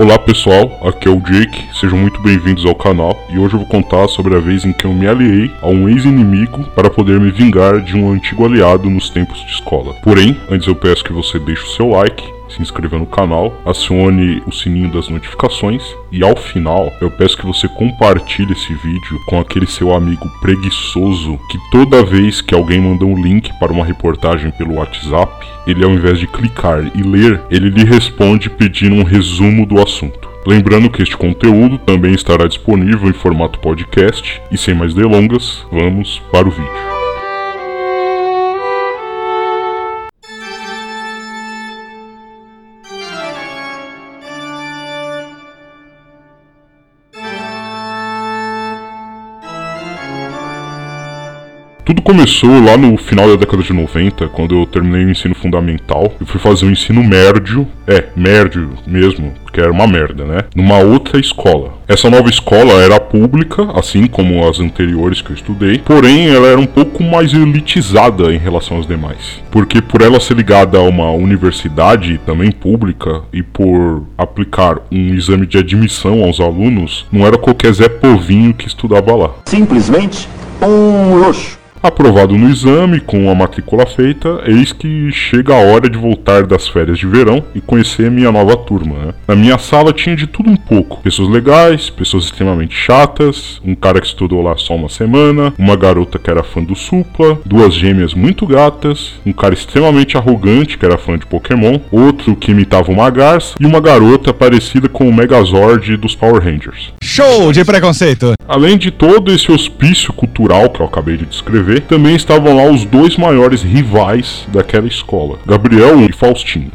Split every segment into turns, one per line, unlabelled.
Olá pessoal, aqui é o Jake, sejam muito bem-vindos ao canal. E hoje eu vou contar sobre a vez em que eu me aliei a um ex-inimigo para poder me vingar de um antigo aliado nos tempos de escola. Porém, antes eu peço que você deixe o seu like, se inscreva no canal, acione o sininho das notificações e ao final eu peço que você compartilhe esse vídeo com aquele seu amigo preguiçoso que toda vez que alguém manda um link para uma reportagem pelo WhatsApp, ele ao invés de clicar e ler, ele lhe responde pedindo um resumo do assunto. Lembrando que este conteúdo também estará disponível em formato podcast e sem mais delongas, vamos para o vídeo. Tudo começou lá no final da década de 90, quando eu terminei o ensino fundamental. Eu fui fazer o ensino médio, é, médio mesmo, que era uma merda, né? Numa outra escola. Essa nova escola era pública, assim como as anteriores que eu estudei, porém ela era um pouco mais elitizada em relação às demais. Porque por ela ser ligada a uma universidade também pública e por aplicar um exame de admissão aos alunos, não era qualquer Zé Povinho que estudava lá.
Simplesmente um luxo.
Aprovado no exame, com a matrícula feita, eis que chega a hora de voltar das férias de verão e conhecer a minha nova turma. Né? Na minha sala tinha de tudo um pouco: pessoas legais, pessoas extremamente chatas, um cara que estudou lá só uma semana, uma garota que era fã do Supla, duas gêmeas muito gatas, um cara extremamente arrogante que era fã de Pokémon, outro que imitava uma garça e uma garota parecida com o Megazord dos Power Rangers.
Show de preconceito!
Além de todo esse hospício cultural que eu acabei de descrever, também estavam lá os dois maiores rivais daquela escola, Gabriel e Faustinho.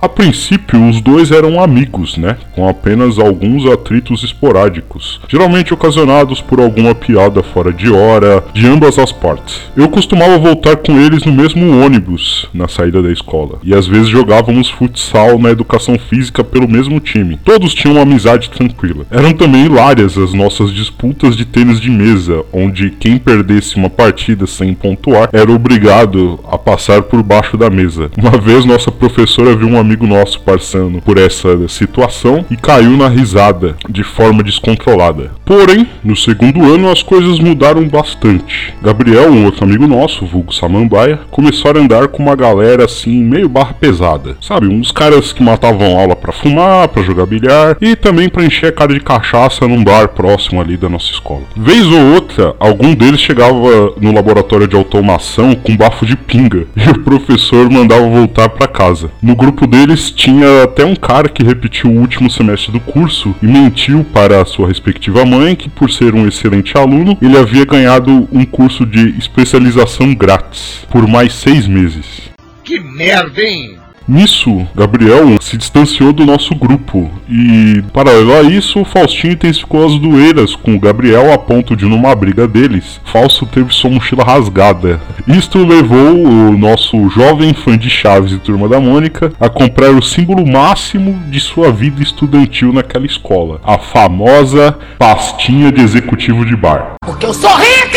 A princípio, os dois eram amigos, né? Com apenas alguns atritos esporádicos, geralmente ocasionados por alguma piada fora de hora, de ambas as partes. Eu costumava voltar com eles no mesmo ônibus na saída da escola, e às vezes jogávamos futsal na educação física pelo mesmo time. Todos tinham uma amizade tranquila. Eram também hilárias as nossas disputas de tênis de mesa, onde quem perdesse uma partida sem pontuar era obrigado a passar por baixo da mesa. Uma vez nossa professora viu um amigo nosso passando por essa situação e caiu na risada de forma descontrolada. Porém, no segundo ano as coisas mudaram bastante. Gabriel, um outro amigo nosso, vulgo Samambaia, começou a andar com uma galera assim meio barra pesada. Sabe, uns caras que matavam aula para fumar, para jogar bilhar e também para encher a cara de cachaça num bar próximo ali da nossa escola. Vez ou outra, algum deles chegava no laboratório de automação com bafo de pinga e o professor mandava voltar para casa. No grupo deles tinha até um cara que repetiu o último semestre do curso e mentiu para sua respectiva mãe que, por ser um excelente aluno, ele havia ganhado um curso de especialização grátis por mais seis meses.
Que merda, hein?
Nisso, Gabriel se distanciou do nosso grupo e, paralelo a isso, Faustinho intensificou as doeiras com o Gabriel a ponto de, numa briga deles, Falso teve sua mochila rasgada. Isto levou o nosso jovem fã de Chaves e Turma da Mônica a comprar o símbolo máximo de sua vida estudantil naquela escola, a famosa pastinha de executivo de bar.
Porque eu sou rica!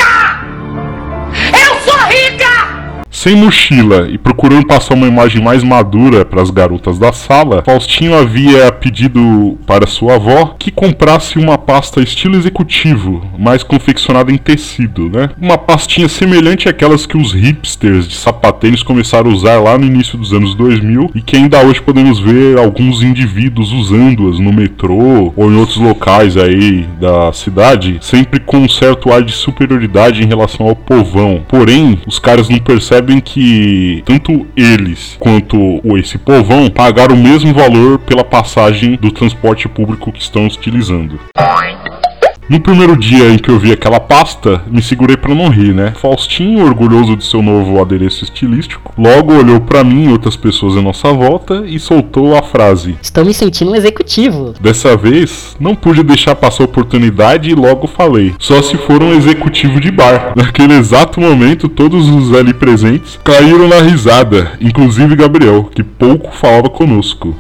Sem mochila e procurando passar uma imagem mais madura para as garotas da sala, Faustinho havia pedido para sua avó que comprasse uma pasta estilo executivo, mas confeccionada em tecido, né? Uma pastinha semelhante àquelas que os hipsters de sapatênis começaram a usar lá no início dos anos 2000 e que ainda hoje podemos ver alguns indivíduos usando-as no metrô ou em outros locais aí da cidade, sempre com um certo ar de superioridade em relação ao povão. Porém, os caras não percebem que tanto eles quanto esse povão pagaram o mesmo valor pela passagem do transporte público que estão utilizando. No primeiro dia em que eu vi aquela pasta, me segurei para não rir, né? Faustinho, orgulhoso de seu novo adereço estilístico, logo olhou para mim e outras pessoas em nossa volta e soltou a frase:
Estou me sentindo um executivo.
Dessa vez, não pude deixar passar a oportunidade e logo falei: só se for um executivo de bar. Naquele exato momento, todos os ali presentes caíram na risada, inclusive Gabriel, que pouco falava conosco.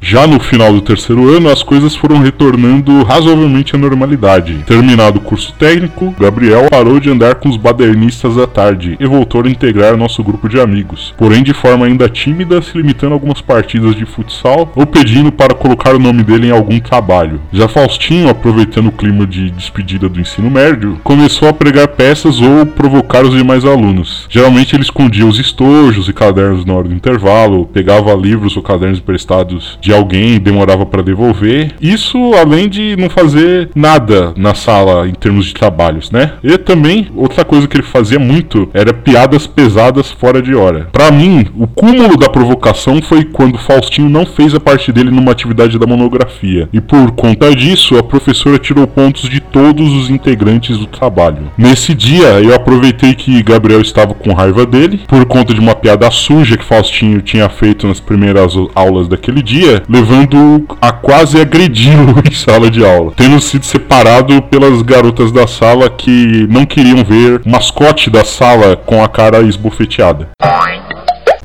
Já no final do terceiro ano, as coisas foram retornando razoavelmente à normalidade. Terminado o curso técnico, Gabriel parou de andar com os badernistas à tarde e voltou a integrar nosso grupo de amigos, porém de forma ainda tímida, se limitando a algumas partidas de futsal ou pedindo para colocar o nome dele em algum trabalho. Já Faustinho, aproveitando o clima de despedida do ensino médio, começou a pregar peças ou provocar os demais alunos. Geralmente ele escondia os estojos e cadernos na hora do intervalo, pegava livros ou cadernos emprestados de alguém demorava para devolver. Isso além de não fazer nada na sala em termos de trabalhos, né? E também outra coisa que ele fazia muito era piadas pesadas fora de hora. Para mim, o cúmulo da provocação foi quando Faustinho não fez a parte dele numa atividade da monografia. E por conta disso, a professora tirou pontos de todos os integrantes do trabalho. Nesse dia, eu aproveitei que Gabriel estava com raiva dele por conta de uma piada suja que Faustinho tinha feito nas primeiras aulas daquele dia, levando a quase agredi-lo em sala de aula, tendo sido separado pelas garotas da sala que não queriam ver o mascote da sala com a cara esbofeteada.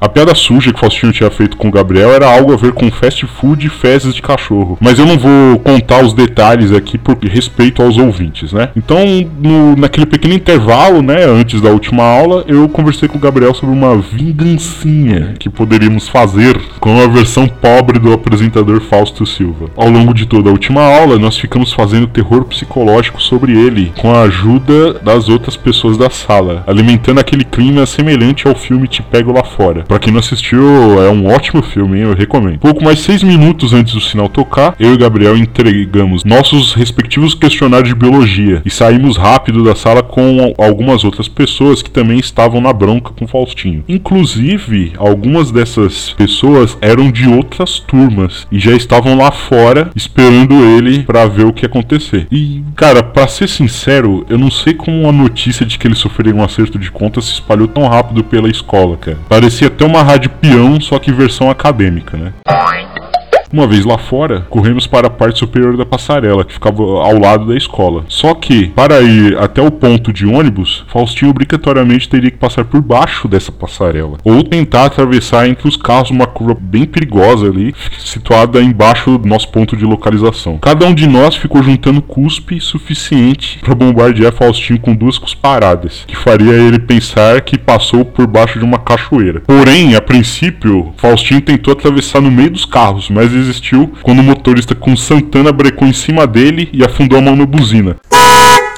A piada suja que Faustinho tinha feito com o Gabriel era algo a ver com fast food e fezes de cachorro. Mas eu não vou contar os detalhes aqui por respeito aos ouvintes, né? Então, no, naquele pequeno intervalo, né, antes da última aula, eu conversei com o Gabriel sobre uma vingancinha que poderíamos fazer com a versão pobre do apresentador Fausto Silva. Ao longo de toda a última aula, nós ficamos fazendo terror psicológico sobre ele, com a ajuda das outras pessoas da sala, alimentando aquele clima semelhante ao filme Te Pego Lá Fora. Pra quem não assistiu, é um ótimo filme, eu recomendo. Pouco mais seis minutos antes do sinal tocar, eu e Gabriel entregamos nossos respectivos questionários de biologia e saímos rápido da sala com algumas outras pessoas que também estavam na bronca com Faustinho. Inclusive, algumas dessas pessoas eram de outras turmas e já estavam lá fora esperando ele para ver o que ia acontecer. E, cara, para ser sincero, eu não sei como a notícia de que ele sofreria um acerto de contas se espalhou tão rápido pela escola, cara. Parecia até uma rádio peão, só que versão acadêmica, né? Uma vez lá fora, corremos para a parte superior da passarela, que ficava ao lado da escola. Só que, para ir até o ponto de ônibus, Faustinho obrigatoriamente teria que passar por baixo dessa passarela. Ou tentar atravessar entre os carros uma curva bem perigosa ali, situada embaixo do nosso ponto de localização. Cada um de nós ficou juntando cuspe suficiente para bombardear Faustinho com duas cusparadas, que faria ele pensar que passou por baixo de uma cachoeira. Porém, a princípio, Faustinho tentou atravessar no meio dos carros, mas existiu quando o motorista com Santana brecou em cima dele e afundou a mão na buzina.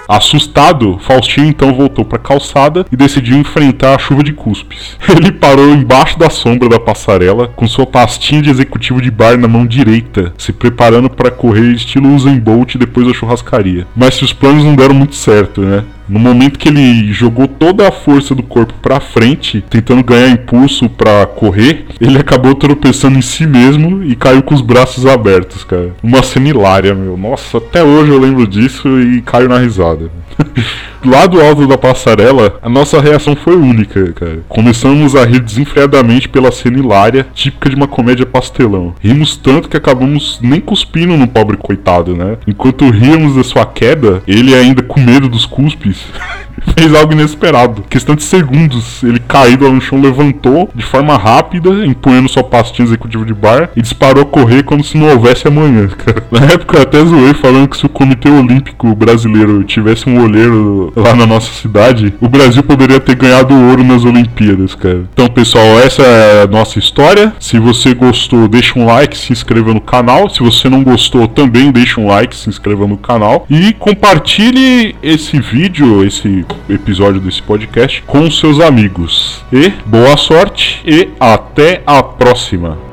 Assustado, Faustinho então voltou para a calçada e decidiu enfrentar a chuva de cuspes. Ele parou embaixo da sombra da passarela, com sua pastinha de executivo de bar na mão direita, se preparando para correr estilo Usain Bolt depois da churrascaria. Mas se os planos não deram muito certo, né? No momento que ele jogou toda a força do corpo para frente, tentando ganhar impulso para correr, ele acabou tropeçando em si mesmo e caiu com os braços abertos, cara. Uma cena hilária, meu. Nossa, até hoje eu lembro disso e caio na risada. Lá do alto da passarela, a nossa reação foi única, cara. Começamos a rir desenfreadamente pela cena hilária, típica de uma comédia pastelão. Rimos tanto que acabamos nem cuspindo no pobre coitado, né? Enquanto ríamos da sua queda, ele ainda com medo dos cuspes. fez algo inesperado. Questão de segundos, ele caído no chão levantou de forma rápida, empunhando sua pastinha executiva de bar e disparou a correr como se não houvesse amanhã, cara. Na época eu até zoei falando que se o Comitê Olímpico Brasileiro tivesse um olheiro lá na nossa cidade, o Brasil poderia ter ganhado ouro nas Olimpíadas, cara. Então, pessoal, essa é a nossa história. Se você gostou, deixa um like, se inscreva no canal. Se você não gostou, também deixa um like, se inscreva no canal e compartilhe esse vídeo, esse episódio desse podcast com seus amigos. E boa sorte e até a próxima.